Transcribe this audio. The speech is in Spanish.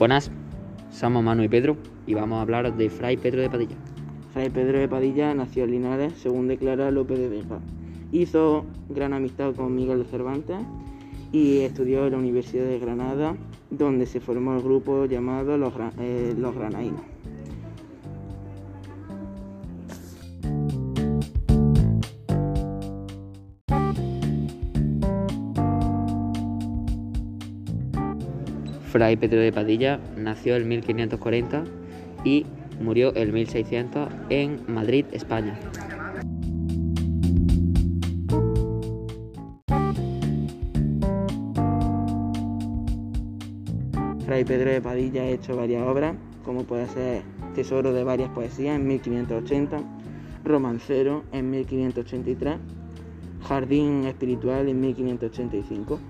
Buenas, somos Manu y Pedro y vamos a hablar de Fray Pedro de Padilla. Fray Pedro de Padilla nació en Linares, según declara López de Vega. Hizo gran amistad con Miguel de Cervantes y estudió en la Universidad de Granada, donde se formó el grupo llamado Los, eh, los Granaínos. Fray Pedro de Padilla nació en 1540 y murió en 1600 en Madrid, España. Fray Pedro de Padilla ha hecho varias obras, como puede ser Tesoro de varias poesías en 1580, Romancero en 1583, Jardín espiritual en 1585.